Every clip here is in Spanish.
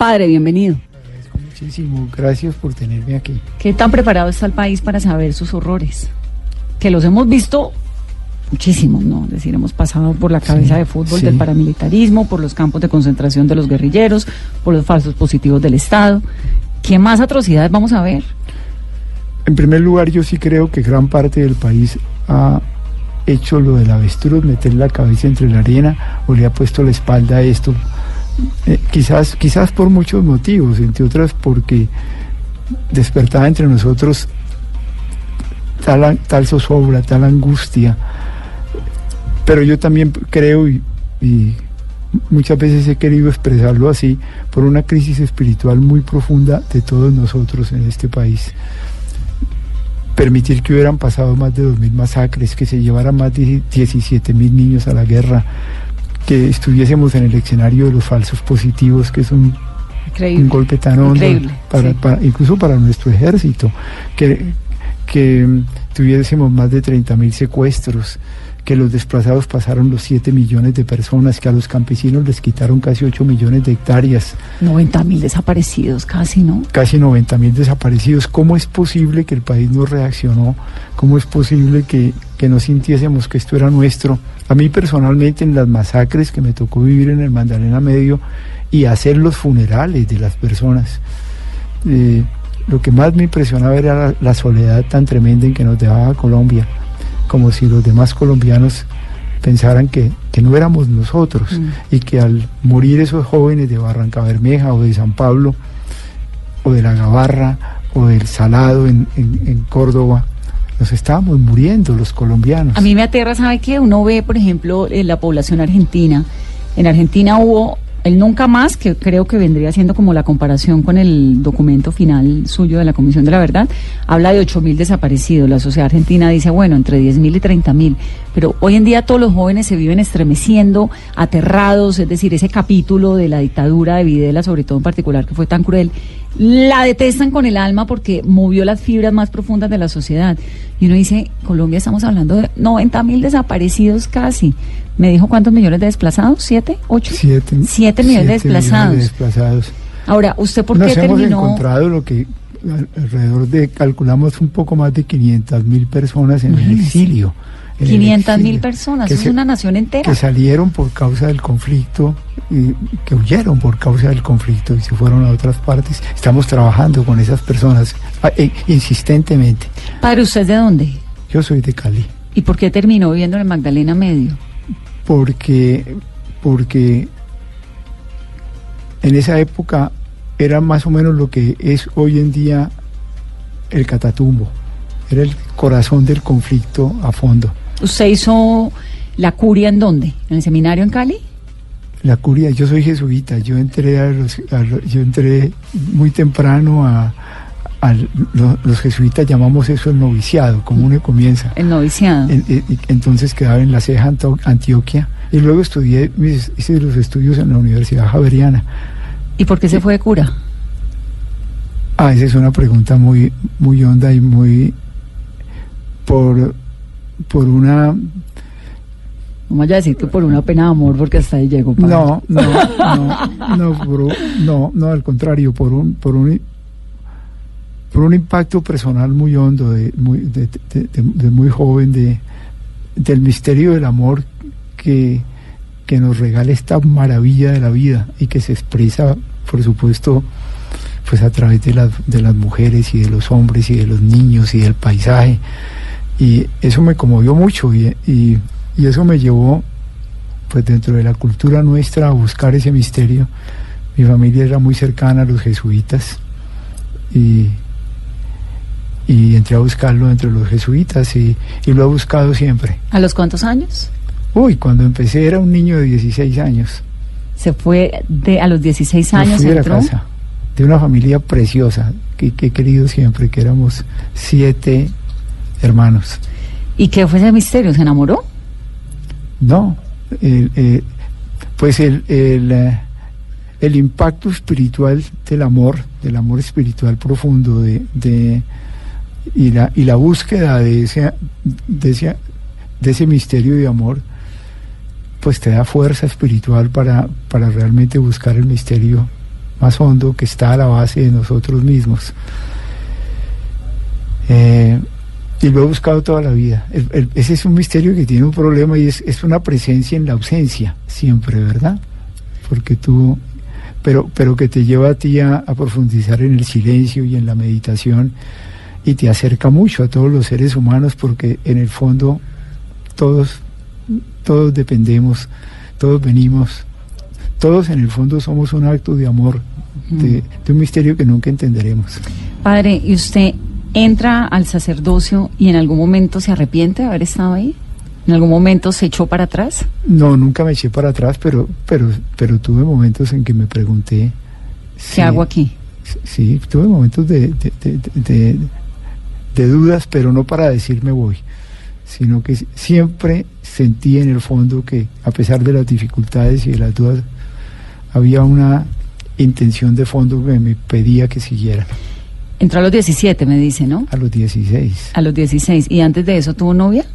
Padre, bienvenido. Muchísimo, gracias por tenerme aquí. ¿Qué tan preparado está el país para saber sus horrores? Que los hemos visto muchísimos, ¿no? Es decir, hemos pasado por la cabeza de fútbol del paramilitarismo, por los campos de concentración de los guerrilleros, por los falsos positivos del Estado. ¿Qué más atrocidades vamos a ver? En primer lugar, yo sí creo que gran parte del país ha hecho lo del avestruz, meter la cabeza entre la arena o le ha puesto la espalda a esto. Eh, quizás, quizás por muchos motivos, entre otras porque despertaba entre nosotros tal, tal zozobra, tal angustia. Pero yo también creo y, y muchas veces he querido expresarlo así, por una crisis espiritual muy profunda de todos nosotros en este país permitir que hubieran pasado más de 2.000 masacres, que se llevaran más de 17.000 niños a la guerra, que estuviésemos en el escenario de los falsos positivos, que es un, un golpe tan hondo, para, incluso para nuestro ejército, que, que tuviésemos más de 30.000 secuestros, que los desplazados pasaron los 7 millones de personas, que a los campesinos les quitaron casi 8 millones de hectáreas. 90 mil desaparecidos casi, ¿no? Casi 90 mil desaparecidos. ¿Cómo es posible que el país no reaccionó? ¿Cómo es posible que, que no sintiésemos que esto era nuestro? A mí personalmente en las masacres que me tocó vivir en el Magdalena Medio y hacer los funerales de las personas, eh, lo que más me impresionaba era la soledad tan tremenda en que nos dejaba Colombia como si los demás colombianos pensaran que, no éramos nosotros mm. y que al morir esos jóvenes de Barranca Bermeja o de San Pablo o de la Gavarra o del Salado en, en, Córdoba, nos estábamos muriendo los colombianos. A mí me aterra, ¿sabe qué? Uno ve, por ejemplo, en la población argentina. En Argentina hubo el nunca más, que creo que vendría siendo como la comparación con el documento final suyo de la Comisión de la Verdad, habla de 8.000 desaparecidos. La sociedad argentina dice, bueno, entre 10.000 y 30.000. Pero hoy en día todos los jóvenes se viven estremeciendo, aterrados, es decir, ese capítulo de la dictadura de Videla, sobre todo en particular, que fue tan cruel, la detestan con el alma porque movió las fibras más profundas de la sociedad. Y uno dice, Colombia estamos hablando de 90.000 desaparecidos casi. ¿Me dijo cuántos millones de desplazados? ¿Siete? ¿Ocho? Siete. Siete millones, de, desplazados. desplazados. Ahora, ¿usted por qué terminó? hemos encontrado lo que alrededor de, calculamos un poco más de 500 mil personas en el exilio. 500 mil personas, es una nación entera. Que salieron por causa del conflicto, y que huyeron por causa del conflicto y se fueron a otras partes. Estamos trabajando con esas personas ah, eh, insistentemente. ¿Para usted de dónde? Yo soy de Cali. ¿Y por qué terminó viviendo en Magdalena Medio? porque, porque en esa época era más o menos lo que es hoy en día el catatumbo, era el corazón del conflicto a fondo. ¿Usted hizo la curia en dónde? ¿En el seminario en Cali? La curia, yo soy jesuita, yo entré, a yo entré muy temprano a, los, jesuitas llamamos eso el noviciado, como uno comienza. El noviciado. entonces quedaba en la ceja Antioquia y luego estudié, hice los estudios en la Universidad Javeriana. ¿Y por qué se fue de cura? Ah, esa es una pregunta muy, muy honda y muy por, por una no vaya a decir que por una pena de amor, porque hasta ahí llegó. No, no, no, no, no, no, al contrario, por un, por un, por un impacto personal muy hondo, de muy, de, muy joven, de, del misterio del amor que, que nos regala esta maravilla de la vida y que se expresa, por supuesto, pues a través de las, de las mujeres y de los hombres y de los niños y del paisaje. Y eso me conmovió mucho y, y, y eso me llevó, pues dentro de la cultura nuestra, a buscar ese misterio. Mi familia era muy cercana a los jesuitas y y entré a buscarlo entre los jesuitas y, lo he buscado siempre. ¿A los cuántos años? Uy, cuando empecé era un niño de 16 años. ¿Se fue de a los 16 años? de la casa, de una familia preciosa que, he querido siempre, que éramos siete hermanos. ¿Y qué fue ese misterio? ¿Se enamoró? No, pues el, el, eh, el, impacto espiritual del amor, del amor espiritual profundo, de, de y la, y la búsqueda de ese, de, ese, de ese misterio de amor, pues te da fuerza espiritual para, para realmente buscar el misterio más hondo que está a la base de nosotros mismos. Eh, y lo he buscado toda la vida. ese es un misterio que tiene un problema y es, es una presencia en la ausencia, siempre, ¿verdad? Porque tú, pero, pero que te lleva a ti a, profundizar en el silencio y en la meditación y te acerca mucho a todos los seres humanos porque en el fondo todos, todos dependemos, todos venimos, todos en el fondo somos un acto de amor, de, de un misterio que nunca entenderemos. Padre, ¿y usted entra al sacerdocio y en algún momento se arrepiente de haber estado ahí? ¿En algún momento se echó para atrás? No, nunca me eché para atrás, pero, pero, pero tuve momentos en que me pregunté... ¿Qué hago aquí? Sí, tuve momentos de, de, de, dudas, pero no para decirme voy, sino que siempre sentí en el fondo que a pesar de las dificultades y de las dudas, había una intención de fondo que me pedía que siguiera. Entró a los 17, me dice, ¿no? A los 16. A los 16. ¿Y antes de eso tuvo novia?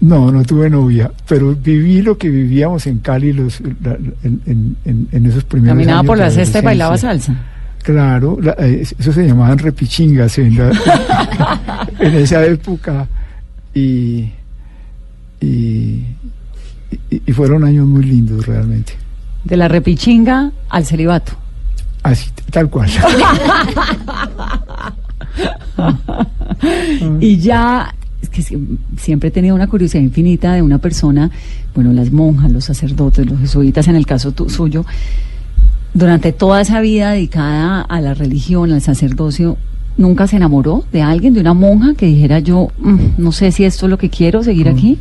No, no tuve novia, pero viví lo que vivíamos en Cali los, en, esos primeros Caminaba por la cesta y bailaba salsa. Claro, eh, eso se llamaban repichingas en, en esa época y, y, y fueron años muy lindos realmente. De la repichinga al celibato. Así, tal cual. y ya, es que siempre he tenido una curiosidad infinita de una persona, bueno, las monjas, los sacerdotes, los jesuitas, en el caso suyo, durante toda esa vida dedicada a la religión, al sacerdocio, ¿nunca se enamoró de alguien, de una monja que dijera yo, mm, no sé si esto es lo que quiero, seguir mm. aquí?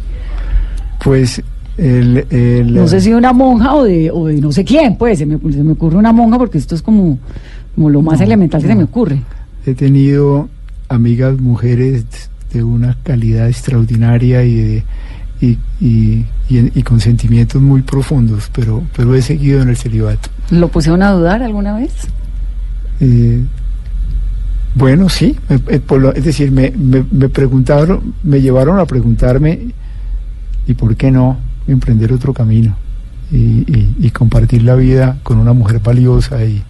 Pues no sé si una monja o de, o de no sé quién, pues se me, se me ocurre una monja porque esto es como, como lo más elemental que se me ocurre. He tenido amigas mujeres de una calidad extraordinaria y, y, y, y, con sentimientos muy profundos, pero, pero he seguido en el celibato. ¿Lo pusieron a dudar alguna vez? Eh, bueno, sí, eh, es decir, me, me, me preguntaron, me llevaron a preguntarme, ¿y por qué no? Emprender otro camino y, compartir la vida con una mujer valiosa y,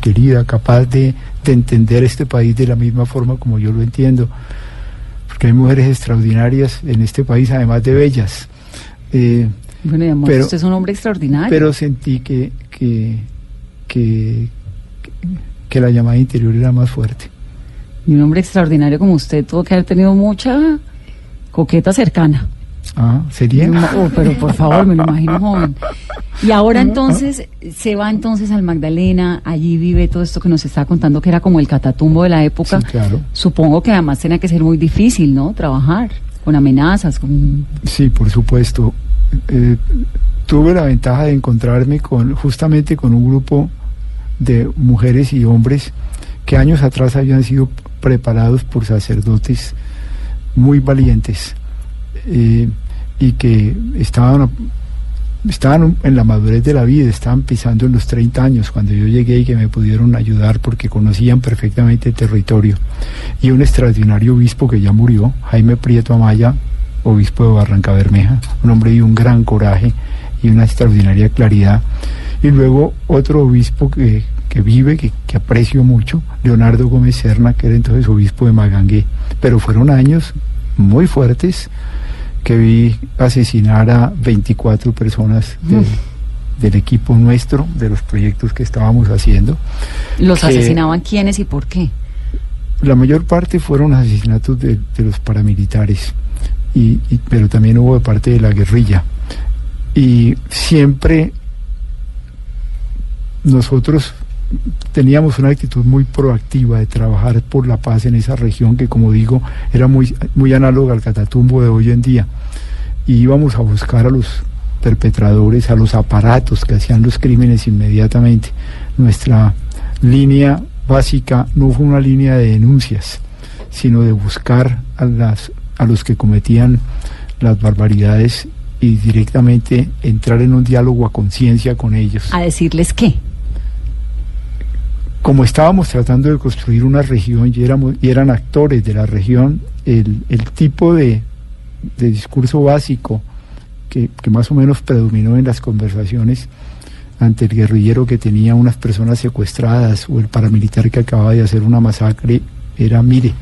querida, capaz de, entender este país de la misma forma como yo lo entiendo. Porque hay mujeres extraordinarias en este país, además de bellas. Eh, bueno, y amor, pero, usted es un hombre extraordinario. Pero sentí que, que, que, que la llamada interior era más fuerte. Y un hombre extraordinario como usted tuvo que haber tenido mucha coqueta cercana. Ah, sería. Oh, pero por favor, me lo imagino joven. Y ahora entonces se va entonces al Magdalena, allí vive todo esto que nos está contando que era como el catatumbo de la época. Sí, claro. Supongo que además tenía que ser muy difícil, ¿no? Trabajar con amenazas, con. Sí, por supuesto. Eh, tuve la ventaja de encontrarme con justamente con un grupo de mujeres y hombres que años atrás habían sido preparados por sacerdotes muy valientes. Eh, y que estaban, estaban en la madurez de la vida, estaban pisando en los 30 años cuando yo llegué y que me pudieron ayudar porque conocían perfectamente el territorio. Y un extraordinario obispo que ya murió, Jaime Prieto Amaya, obispo de Barranca Bermeja, un hombre de un gran coraje y una extraordinaria claridad. Y luego otro obispo que, que vive, que, que, aprecio mucho, Leonardo Gómez Serna, que era entonces obispo de Magangué. Pero fueron años muy fuertes que vi asesinar a 24 personas del equipo nuestro, de los proyectos que estábamos haciendo. ¿Los asesinaban quiénes y por qué? La mayor parte fueron asesinatos de, los paramilitares, y, pero también hubo de parte de la guerrilla. Y siempre nosotros teníamos una actitud muy proactiva de trabajar por la paz en esa región que como digo era muy, muy análoga al catatumbo de hoy en día y íbamos a buscar a los perpetradores, a los aparatos que hacían los crímenes inmediatamente. Nuestra línea básica no fue una línea de denuncias, sino de buscar a, las, a los que cometían las barbaridades y directamente entrar en un diálogo a conciencia con ellos. ¿A decirles qué? Como estábamos tratando de construir una región y, éramos, y eran actores de la región, el, tipo de, discurso básico que, más o menos predominó en las conversaciones ante el guerrillero que tenía unas personas secuestradas o el paramilitar que acababa de hacer una masacre era, mire,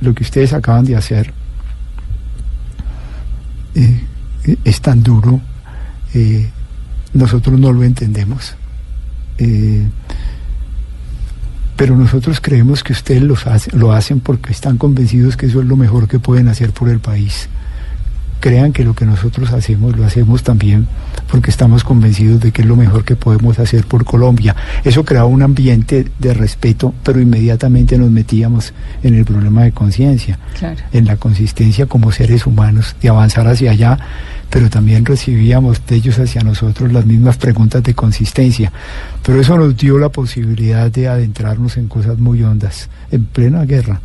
lo que ustedes acaban de hacer eh, es tan duro, eh, nosotros no lo entendemos. Eh, pero nosotros creemos que ustedes lo hacen porque están convencidos que eso es lo mejor que pueden hacer por el país crean que lo que nosotros hacemos lo hacemos también porque estamos convencidos de que es lo mejor que podemos hacer por Colombia. Eso creaba un ambiente de respeto, pero inmediatamente nos metíamos en el problema de conciencia, en la consistencia como seres humanos, de avanzar hacia allá, pero también recibíamos de ellos hacia nosotros las mismas preguntas de consistencia. Pero eso nos dio la posibilidad de adentrarnos en cosas muy hondas, en plena guerra.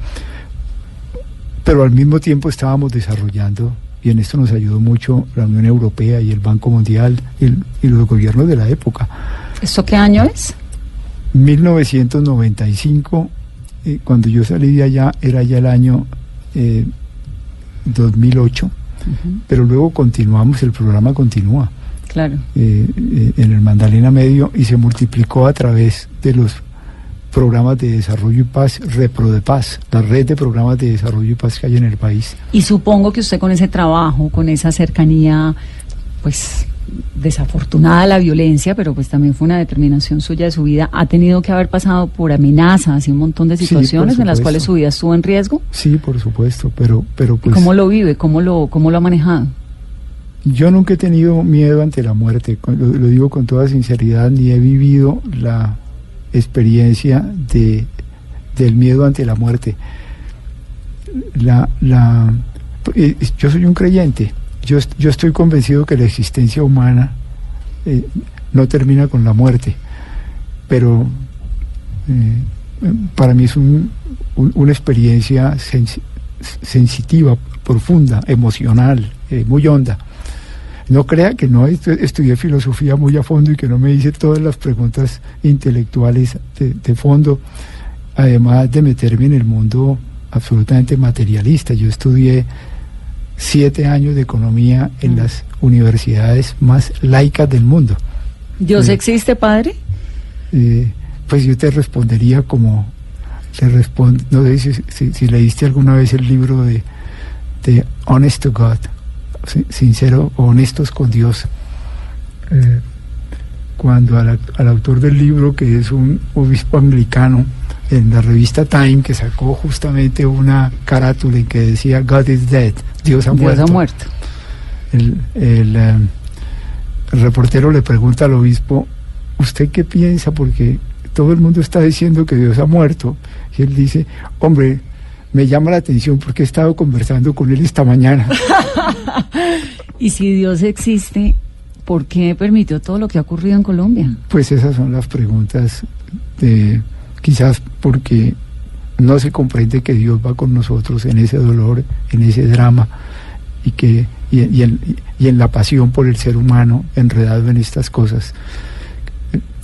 Pero al mismo tiempo estábamos desarrollando y en esto nos ayudó mucho la Unión Europea y el Banco Mundial y, los gobiernos de la época. ¿Esto qué año es? 1995, eh, cuando yo salí de allá era ya el año 2008, eh, pero luego continuamos, el programa continúa. Claro. Eh, en el Mandalena Medio y se multiplicó a través de los programas de desarrollo y paz, Repro de Paz, la red de programas de desarrollo y paz que hay en el país. Y supongo que usted con ese trabajo, con esa cercanía, pues desafortunada la violencia, pero pues también fue una determinación suya de su vida, ha tenido que haber pasado por amenazas y un montón de situaciones en las cuales su vida estuvo en riesgo. Sí, por supuesto, pero pero pues ¿Cómo lo vive? ¿Cómo lo cómo lo ha manejado? Yo nunca he tenido miedo ante la muerte, lo digo con toda sinceridad, ni he vivido la experiencia de, del miedo ante la muerte. La, la, eh, yo soy un creyente, yo, yo estoy convencido que la existencia humana eh, no termina con la muerte, pero eh, para mí es un, una experiencia sensitiva, profunda, emocional, muy honda. No crea que no estudié filosofía muy a fondo y que no me hice todas las preguntas intelectuales de, fondo, además de meterme en el mundo absolutamente materialista. Yo estudié siete años de economía en mm. las universidades más laicas del mundo. ¿Dios eh, existe, padre? Eh, pues yo te respondería como le respondo, no sé si, leíste alguna vez el libro de, de Honest to God sincero, honestos con Dios. Eh, cuando al, autor del libro, que es un obispo anglicano, en la revista Time, que sacó justamente una carátula en que decía God is dead, Dios ha muerto. ha muerto. El, eh, el reportero le pregunta al obispo, ¿usted qué piensa? Porque todo el mundo está diciendo que Dios ha muerto. Y él dice, hombre, me llama la atención porque he estado conversando con él esta mañana. y si Dios existe, ¿por qué permitió todo lo que ha ocurrido en Colombia? Pues esas son las preguntas, de, quizás porque no se comprende que Dios va con nosotros en ese dolor, en ese drama y que y, en, la pasión por el ser humano enredado en estas cosas.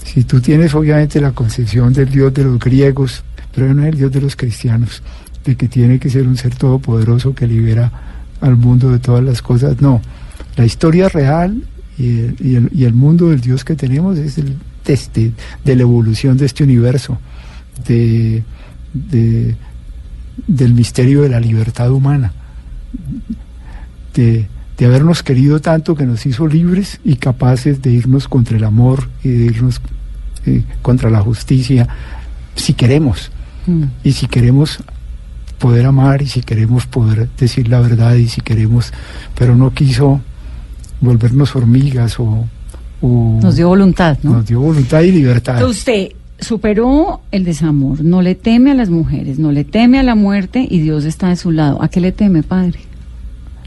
Si tú tienes obviamente la concepción del Dios de los griegos, pero no es el Dios de los cristianos de que tiene que ser un ser todopoderoso que libera al mundo de todas las cosas. No, la historia real y el, y el, mundo del Dios que tenemos es el teste de la evolución de este universo, de, del misterio de la libertad humana, de, de habernos querido tanto que nos hizo libres y capaces de irnos contra el amor y de irnos eh, contra la justicia, si queremos. Mm. Y si queremos poder amar y si queremos poder decir la verdad y si queremos, pero no quiso volvernos hormigas o... nos dio voluntad, ¿no? Nos dio voluntad y libertad. Usted superó el desamor, no le teme a las mujeres, no le teme a la muerte y Dios está de su lado. ¿A qué le teme, padre?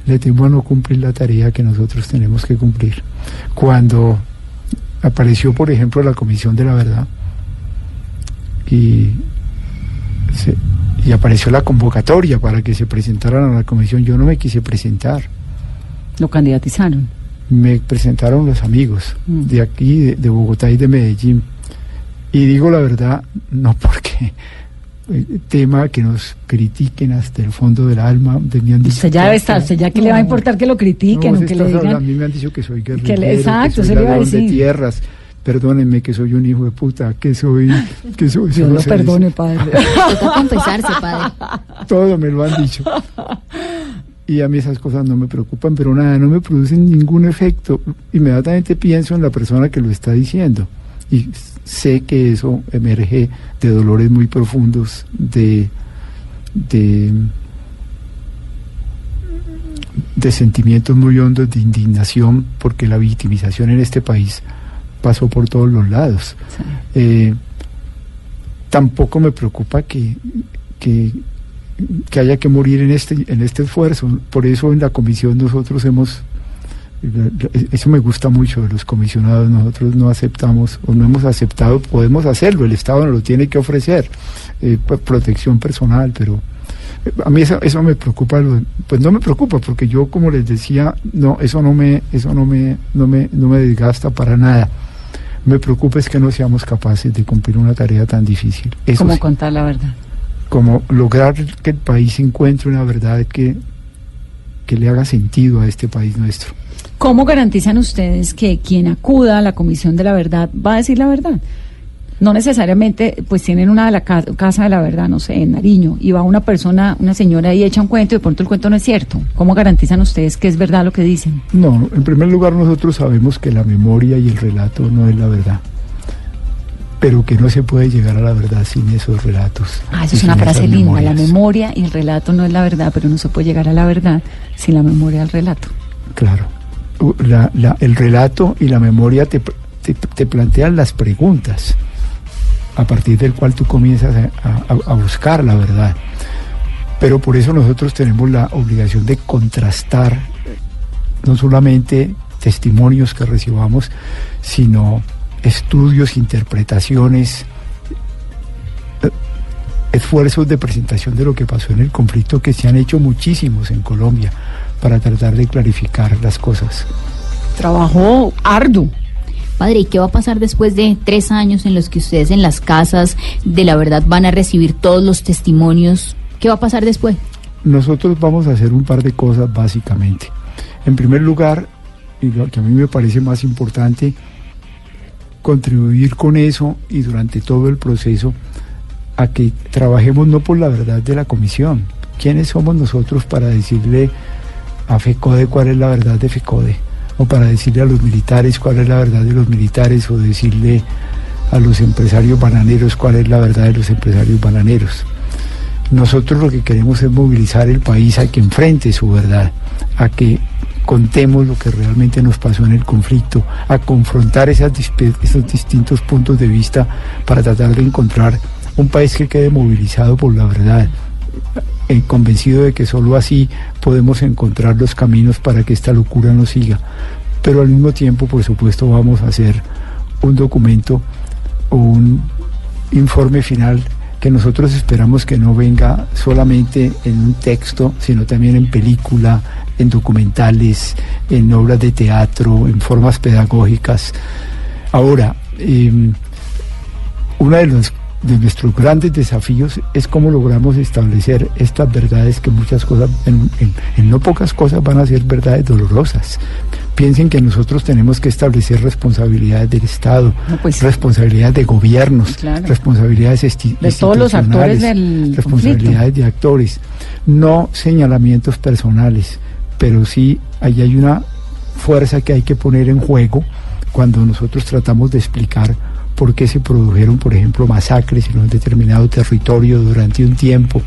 Le temo a no cumplir la tarea que nosotros tenemos que cumplir. Cuando apareció, por ejemplo, la Comisión de la Verdad y se, y apareció la convocatoria para que se presentaran a la comisión. Yo no me quise presentar. ¿Lo candidatizaron? Me presentaron los amigos mm. de aquí, de, Bogotá y de Medellín. Y digo la verdad, no porque, eh, tema que nos critiquen hasta el fondo del alma. usted ya debe estar, usted ya que le va a importar que lo critiquen, o que le digan. A mí me han dicho que soy guerrero, que exacto, que soy ladrón de tierras. Perdónenme que soy un hijo de puta, que soy, que soy. Dios lo perdone, padre. Toca confesarse, padre. Todo me lo han dicho. Y a mí esas cosas no me preocupan, pero nada, no me producen ningún efecto. Inmediatamente pienso en la persona que lo está diciendo. Y sé que eso emerge de dolores muy profundos, de, de, sentimientos muy hondos de indignación, porque la victimización en este país pasó por todos los lados. Eh, tampoco me preocupa que, que, que, haya que morir en este, en este esfuerzo. Por eso en la comisión nosotros hemos eso me gusta mucho de los comisionados. Nosotros no aceptamos o no hemos aceptado, podemos hacerlo, el Estado nos lo tiene que ofrecer, eh, protección personal, pero eh, a mí eso, eso me preocupa, pues no me preocupa porque yo como les decía, no, eso no me, eso no me, no me, no me desgasta para nada. Me preocupa es que no seamos capaces de cumplir una tarea tan difícil. como contar la verdad. Como lograr que el país encuentre una verdad que, que le haga sentido a este país nuestro. ¿Cómo garantizan ustedes que quien acuda a la Comisión de la Verdad va a decir la verdad? No necesariamente, pues tienen una de la casa de la verdad, no sé, en Nariño, y va una persona, una señora y echa un cuento y de pronto el cuento no es cierto. ¿Cómo garantizan ustedes que es verdad lo que dicen? No, en primer lugar nosotros sabemos que la memoria y el relato no es la verdad pero que no se puede llegar a la verdad sin esos relatos. Ah, eso es una frase linda. La memoria y el relato no es la verdad, pero no se puede llegar a la verdad sin la memoria y el relato. Claro el relato y la memoria te, te, plantean las preguntas a partir del cual tú comienzas a, buscar la verdad. Pero por eso nosotros tenemos la obligación de contrastar no solamente testimonios que recibamos, sino estudios, interpretaciones, eh, esfuerzos de presentación de lo que pasó en el conflicto que se han hecho muchísimos en Colombia para tratar de clarificar las cosas. Trabajo arduo. Padre, ¿y qué va a pasar después de tres años en los que ustedes en las casas de la verdad van a recibir todos los testimonios? ¿Qué va a pasar después? Nosotros vamos a hacer un par de cosas básicamente. En primer lugar, y lo que a mí me parece más importante, contribuir con eso y durante todo el proceso a que trabajemos no por la verdad de la comisión. ¿Quiénes somos nosotros para decirle a FECODE cuál es la verdad de FECODE, o para decirle a los militares cuál es la verdad de los militares, o decirle a los empresarios bananeros cuál es la verdad de los empresarios bananeros. Nosotros lo que queremos es movilizar el país a que enfrente su verdad, a que contemos lo que realmente nos pasó en el conflicto, a confrontar esos distintos puntos de vista para tratar de encontrar un país que quede movilizado por la verdad, eh, convencido de que solo así podemos encontrar los caminos para que esta locura no siga. Pero al mismo tiempo, por supuesto, vamos a hacer un documento o un informe final que nosotros esperamos que no venga solamente en un texto, sino también en película, en documentales, en obras de teatro, en formas pedagógicas. Ahora, em, una de las de nuestros grandes desafíos es cómo logramos establecer estas verdades que muchas cosas, en, no pocas cosas van a ser verdades dolorosas. Piensen que nosotros tenemos que establecer responsabilidades del Estado, pues, responsabilidades de gobiernos, responsabilidades de todos los actores del responsabilidades de actores, no señalamientos personales, pero sí ahí hay una fuerza que hay que poner en juego cuando nosotros tratamos de explicar por qué se produjeron, por ejemplo, masacres en un determinado territorio durante un tiempo.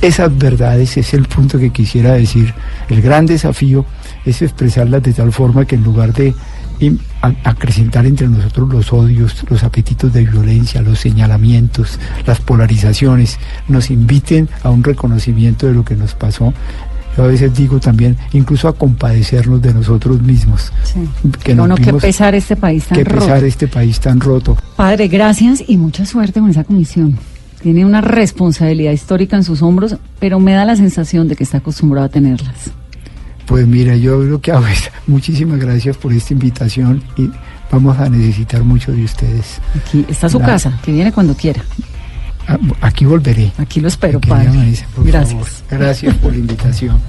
Esas verdades es el punto que quisiera decir. El gran desafío es expresarlas de tal forma que en lugar de acrecentar entre nosotros los odios, los apetitos de violencia, los señalamientos, las polarizaciones, nos inviten a un reconocimiento de lo que nos pasó yo a veces digo también, incluso a compadecernos de nosotros mismos. Que no, no, que pesar este país tan roto. Que pesar este país tan roto. Padre, gracias y mucha suerte con esa comisión. Tiene una responsabilidad histórica en sus hombros, pero me da la sensación de que está acostumbrado a tenerlas. Pues mira, yo lo que hago es muchísimas gracias por esta invitación y vamos a necesitar mucho de ustedes. Aquí está su casa, que viene cuando quiera. Aquí volveré. Aquí lo espero, padre. Marisa, por Gracias. favor. Gracias por la invitación.